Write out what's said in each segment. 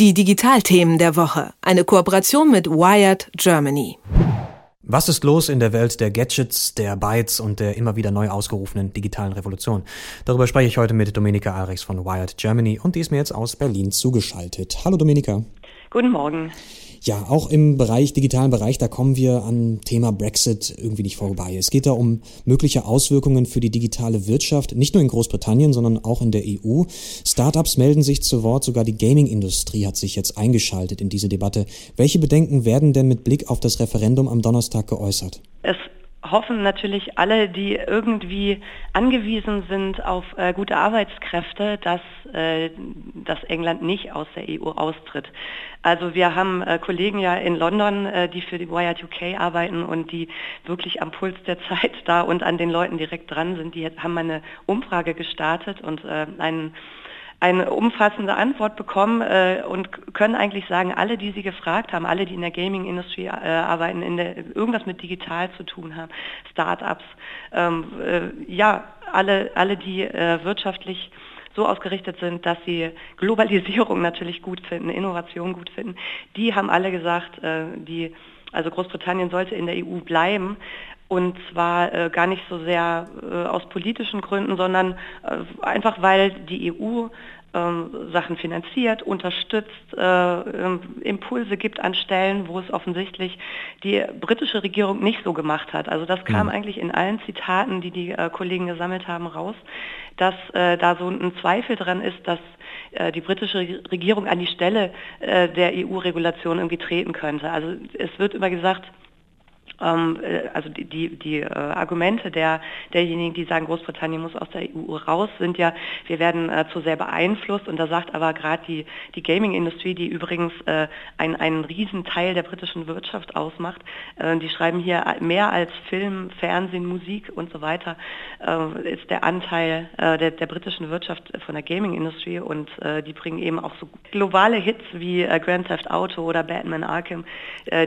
Die Digitalthemen der Woche. Eine Kooperation mit Wired Germany. Was ist los in der Welt der Gadgets, der Bytes und der immer wieder neu ausgerufenen digitalen Revolution? Darüber spreche ich heute mit Dominika Alrex von Wired Germany und die ist mir jetzt aus Berlin zugeschaltet. Hallo Dominika. Guten Morgen. Ja, auch im Bereich, digitalen Bereich, da kommen wir am Thema Brexit irgendwie nicht vorbei. Es geht da um mögliche Auswirkungen für die digitale Wirtschaft, nicht nur in Großbritannien, sondern auch in der EU. Startups melden sich zu Wort, sogar die Gaming-Industrie hat sich jetzt eingeschaltet in diese Debatte. Welche Bedenken werden denn mit Blick auf das Referendum am Donnerstag geäußert? Es hoffen natürlich alle, die irgendwie angewiesen sind auf äh, gute Arbeitskräfte, dass, äh, dass England nicht aus der EU austritt. Also wir haben äh, Kollegen ja in London, äh, die für die Wired UK arbeiten und die wirklich am Puls der Zeit da und an den Leuten direkt dran sind. Die haben eine Umfrage gestartet und äh, einen eine umfassende Antwort bekommen äh, und können eigentlich sagen, alle, die Sie gefragt haben, alle, die in der Gaming-Industrie äh, arbeiten, in der, irgendwas mit digital zu tun haben, Start-ups, ähm, äh, ja, alle, alle, die äh, wirtschaftlich so ausgerichtet sind, dass sie Globalisierung natürlich gut finden, Innovation gut finden, die haben alle gesagt, äh, die also Großbritannien sollte in der EU bleiben, und zwar äh, gar nicht so sehr äh, aus politischen Gründen, sondern äh, einfach weil die EU ähm, Sachen finanziert, unterstützt, äh, ähm, Impulse gibt an Stellen, wo es offensichtlich die britische Regierung nicht so gemacht hat. Also das kam mhm. eigentlich in allen Zitaten, die die äh, Kollegen gesammelt haben, raus, dass äh, da so ein Zweifel dran ist, dass die britische Regierung an die Stelle der EU-Regulation irgendwie treten könnte. Also es wird immer gesagt, also die, die, die äh, Argumente der, derjenigen, die sagen, Großbritannien muss aus der EU raus, sind ja, wir werden äh, zu sehr beeinflusst. Und da sagt aber gerade die, die Gaming-Industrie, die übrigens äh, ein, einen riesen Teil der britischen Wirtschaft ausmacht, äh, die schreiben hier mehr als Film, Fernsehen, Musik und so weiter, äh, ist der Anteil äh, der, der britischen Wirtschaft von der Gaming-Industrie. Und äh, die bringen eben auch so globale Hits wie äh, Grand Theft Auto oder Batman Arkham äh,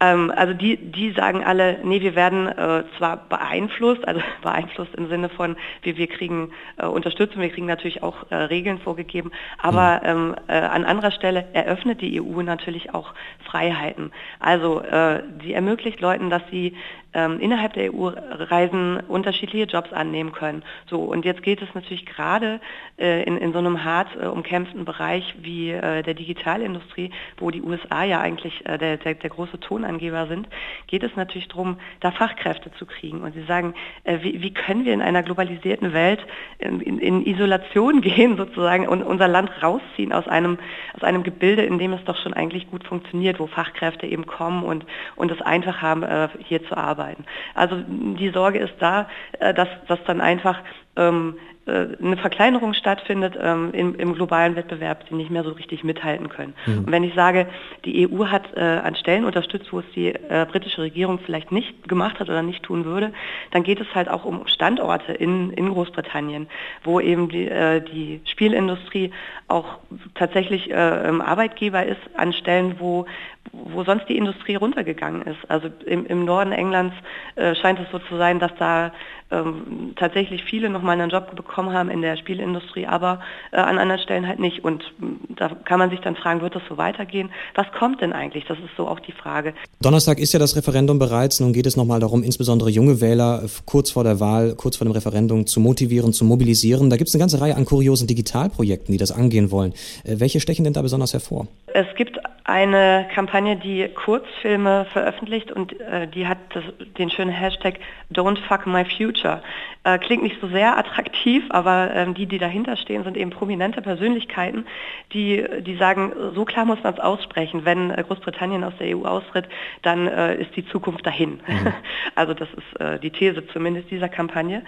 ähm, also die, die sagen alle, nee, wir werden äh, zwar beeinflusst, also beeinflusst im Sinne von, wir, wir kriegen äh, Unterstützung, wir kriegen natürlich auch äh, Regeln vorgegeben, aber mhm. ähm, äh, an anderer Stelle eröffnet die EU natürlich auch Freiheiten. Also äh, sie ermöglicht Leuten, dass sie ähm, innerhalb der EU reisen, unterschiedliche Jobs annehmen können. So, und jetzt geht es natürlich gerade äh, in, in so einem hart äh, umkämpften Bereich wie äh, der Digitalindustrie, wo die USA ja eigentlich äh, der, der, der, große Tonangeber sind, geht es natürlich darum, da Fachkräfte zu kriegen. Und sie sagen, äh, wie, wie, können wir in einer globalisierten Welt in, in, in, Isolation gehen sozusagen und unser Land rausziehen aus einem, aus einem Gebilde, in dem es doch schon eigentlich gut funktioniert, wo Fachkräfte eben kommen und, und es einfach haben, äh, hier zu arbeiten arbeiten. Also die Sorge ist da, äh, dass, dass dann einfach eine Verkleinerung stattfindet ähm, im, im, globalen Wettbewerb, die nicht mehr so richtig mithalten können. Mhm. Und wenn ich sage, die EU hat äh, an Stellen unterstützt, wo es die äh, britische Regierung vielleicht nicht gemacht hat oder nicht tun würde, dann geht es halt auch um Standorte in, in Großbritannien, wo eben die, äh, die Spielindustrie auch tatsächlich äh, Arbeitgeber ist an Stellen, wo, wo sonst die Industrie runtergegangen ist. Also im, im Norden Englands äh, scheint es so zu sein, dass da ähm, tatsächlich viele nochmal einen Job bekommen haben in der Spielindustrie, aber äh, an anderen Stellen halt nicht. Und äh, da kann man sich dann fragen, wird das so weitergehen? Was kommt denn eigentlich? Das ist so auch die Frage. Donnerstag ist ja das Referendum bereits. Nun geht es nochmal darum, insbesondere junge Wähler äh, kurz vor der Wahl, kurz vor dem Referendum zu motivieren, zu mobilisieren. Da gibt es eine ganze Reihe an kuriosen Digitalprojekten, die das angehen wollen. Äh, welche stechen denn da besonders hervor? Es gibt eine Kampagne, die Kurzfilme veröffentlicht und äh, die hat das, den schönen Hashtag Don't Fuck My Future. Äh, klingt nicht so sehr attraktiv, aber ähm, die, die dahinter stehen, sind eben prominente Persönlichkeiten, die, die sagen, so klar muss man es aussprechen, wenn äh, Großbritannien aus der EU austritt, dann äh, ist die Zukunft dahin. Mhm. Also das ist äh, die These zumindest dieser Kampagne.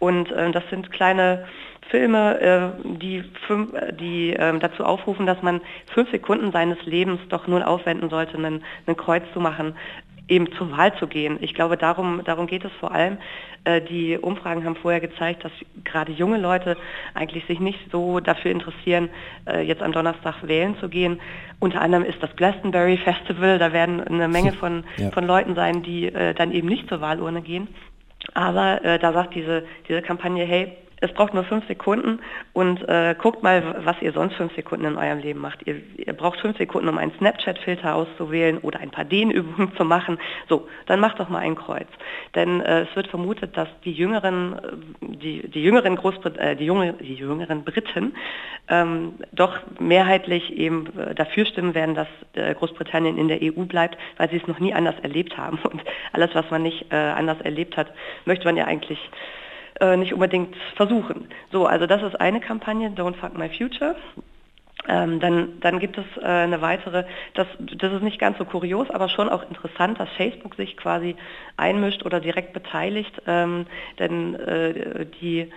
Und äh, das sind kleine Filme, äh, die, fünf, die äh, dazu aufrufen, dass man fünf Sekunden seines Lebens doch nun aufwenden sollte, einen, einen Kreuz zu machen, eben zur Wahl zu gehen. Ich glaube, darum, darum geht es vor allem. Äh, die Umfragen haben vorher gezeigt, dass gerade junge Leute eigentlich sich nicht so dafür interessieren, äh, jetzt am Donnerstag wählen zu gehen. Unter anderem ist das Glastonbury Festival, da werden eine Menge von, ja. von Leuten sein, die äh, dann eben nicht zur Wahlurne gehen. Aber da sagt diese, diese Kampagne, hey, Es braucht nur fünf Sekunden und äh, guckt mal, was ihr sonst fünf Sekunden in eurem Leben macht. Ihr, ihr braucht fünf Sekunden, um einen Snapchat-Filter auszuwählen oder ein paar Dehnübungen zu machen. So, dann macht doch mal ein Kreuz. Denn äh, es wird vermutet, dass die jüngeren, äh, die, die jüngeren Großbrit äh, die, junge, die jüngeren Briten ähm, doch mehrheitlich eben äh, dafür stimmen werden, dass äh, Großbritannien in der EU bleibt, weil sie es noch nie anders erlebt haben. Und alles, was man nicht anders erlebt hat, möchte man ja eigentlich äh, nicht unbedingt versuchen. So, also das ist eine Kampagne, Don't Fuck My Future. Ähm, dann, dann gibt es äh, eine weitere, das, das ist nicht ganz so kurios, aber schon auch interessant, dass Facebook sich quasi einmischt oder direkt beteiligt, ähm, denn äh, die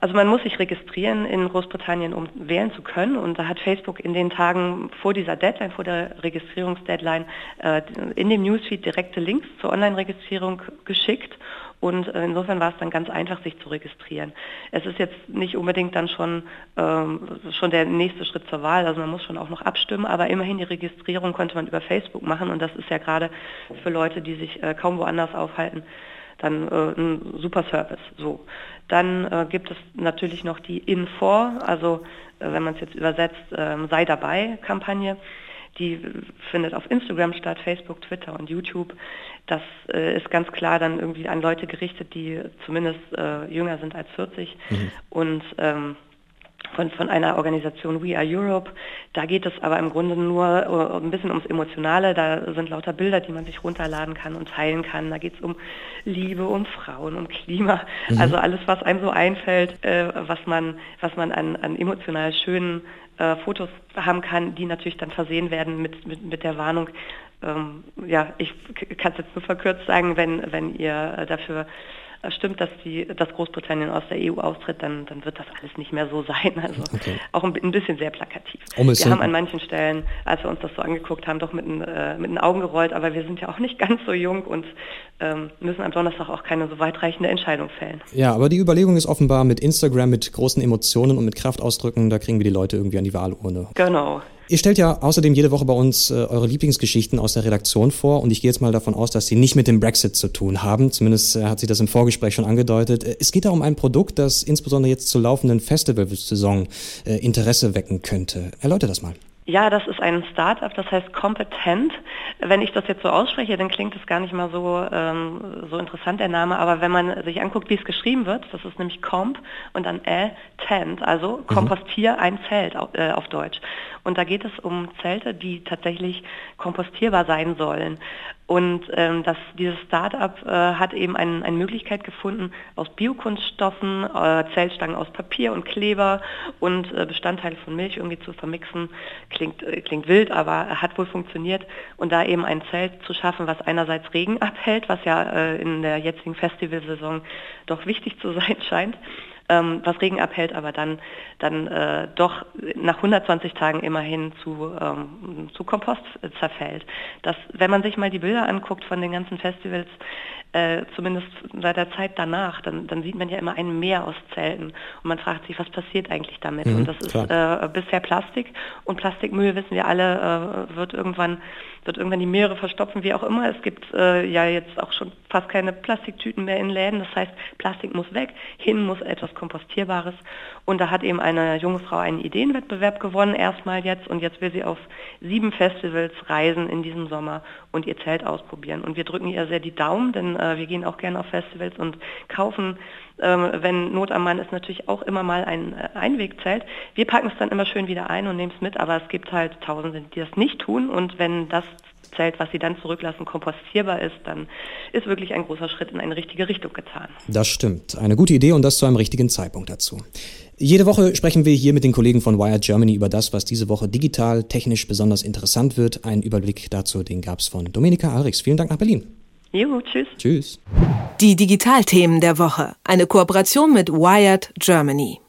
also man muss sich registrieren in Großbritannien, um wählen zu können. Und da hat Facebook in den Tagen vor dieser Deadline, vor der Registrierungsdeadline, äh, in dem Newsfeed direkte Links zur Online-Registrierung geschickt. Und äh, insofern war es dann ganz einfach, sich zu registrieren. Es ist jetzt nicht unbedingt dann schon, ähm, schon der nächste Schritt zur Wahl, also man muss schon auch noch abstimmen, aber immerhin die Registrierung konnte man über Facebook machen und das ist ja gerade für Leute, die sich äh, kaum woanders aufhalten, dann äh, ein super Service. So. Dann äh, gibt es natürlich noch die Infor, also äh, wenn man es jetzt übersetzt, ähm, sei dabei Kampagne. Die findet auf Instagram statt, Facebook, Twitter und YouTube. Das äh, ist ganz klar dann irgendwie an Leute gerichtet, die zumindest äh, jünger sind als 40 mhm. und ähm, von, von einer Organisation We Are Europe. Da geht es aber im Grunde nur uh, ein bisschen ums Emotionale. Da sind lauter Bilder, die man sich runterladen kann und teilen kann. Da geht es um Liebe, um Frauen, um Klima. Mhm. Also alles, was einem so einfällt, äh, was man, was man an, an emotional schönen äh, Fotos haben kann, die natürlich dann versehen werden mit, mit, mit der Warnung. Ähm, ja, ich kann es jetzt nur verkürzt sagen, wenn, wenn ihr dafür stimmt, dass, die, dass Großbritannien aus der EU austritt, dann, dann wird das alles nicht mehr so sein. Also okay. auch ein, ein, bisschen sehr plakativ. Um wir haben an manchen Stellen, als wir uns das so angeguckt haben, doch mit, ein, äh, mit den Augen gerollt, aber wir sind ja auch nicht ganz so jung und ähm, müssen am Donnerstag auch keine so weitreichende Entscheidung fällen. Ja, aber die Überlegung ist offenbar mit Instagram, mit großen Emotionen und mit Kraftausdrücken, da kriegen wir die Leute irgendwie an die Wahlurne. Genau. Ihr stellt ja außerdem jede Woche bei uns äh, eure Lieblingsgeschichten aus der Redaktion vor und ich gehe jetzt mal davon aus, dass sie nicht mit dem Brexit zu tun haben. Zumindest äh, hat sie das im Vorgespräch schon angedeutet. Äh, es geht da um ein Produkt, das insbesondere jetzt zur laufenden Festivalsaison äh, Interesse wecken könnte. Erläutere das mal. Ja, das ist ein Startup, das heißt Competent. Wenn ich das jetzt so ausspreche, dann klingt es gar nicht mal so, ähm, so interessant, der Name, aber wenn man sich anguckt, wie es geschrieben wird, das ist nämlich Comp und dann äh, Tent, also mhm. Kompostier ein Zelt auf, äh, auf Deutsch. Und da geht es um Zelte, die tatsächlich kompostierbar sein sollen. Und ähm, das, dieses Start-up äh, hat eben ein, eine Möglichkeit gefunden, aus Biokunststoffen, äh, Zeltstangen aus Papier und Kleber und äh, Bestandteile von Milch irgendwie zu vermixen. Klingt, äh, klingt wild, aber hat wohl funktioniert. Und da eben ein Zelt zu schaffen, was einerseits Regen abhält, was ja äh, in der jetzigen Festivalsaison doch wichtig zu sein scheint, ähm, was Regen abhält, aber dann, dann äh, doch nach 120 Tagen immerhin zu, ähm, zu Kompost zerfällt. Das, wenn man sich mal die Bilder anguckt von den ganzen Festivals, äh, zumindest seit der Zeit danach, dann, dann sieht man ja immer ein Meer aus Zelten und man fragt sich, was passiert eigentlich damit? Mhm, und das ist äh, bisher Plastik und Plastikmüll, wissen wir alle, äh, wird irgendwann wird irgendwann die Meere verstopfen, wie auch immer. Es gibt äh, ja jetzt auch schon fast keine Plastiktüten mehr in Läden. Das heißt, Plastik muss weg, hin muss etwas Kompostierbares. Und da hat eben eine junge Frau einen Ideenwettbewerb gewonnen, erstmal jetzt. Und jetzt will sie auf sieben Festivals reisen in diesem Sommer und ihr Zelt ausprobieren. Und wir drücken ihr sehr die Daumen, denn äh, wir gehen auch gerne auf Festivals und kaufen, ähm, wenn Not am Mann ist, natürlich auch immer mal ein äh, Einwegzelt. Wir packen es dann immer schön wieder ein und nehmen es mit, aber es gibt halt Tausende, die das nicht tun. Und wenn das Zelt, was sie dann zurücklassen, kompostierbar ist, dann ist wirklich ein großer Schritt in eine richtige Richtung getan. Das stimmt. Eine gute Idee und das zu einem richtigen Zeitpunkt dazu. Jede Woche sprechen wir hier mit den Kollegen von Wired Germany über das, was diese Woche digital, technisch besonders interessant wird. Ein Überblick dazu, den gab es von Dominika Arix. Vielen Dank nach Berlin. Jo, tschüss. Tschüss. Die Digitalthemen der Woche. Eine Kooperation mit Wired Germany.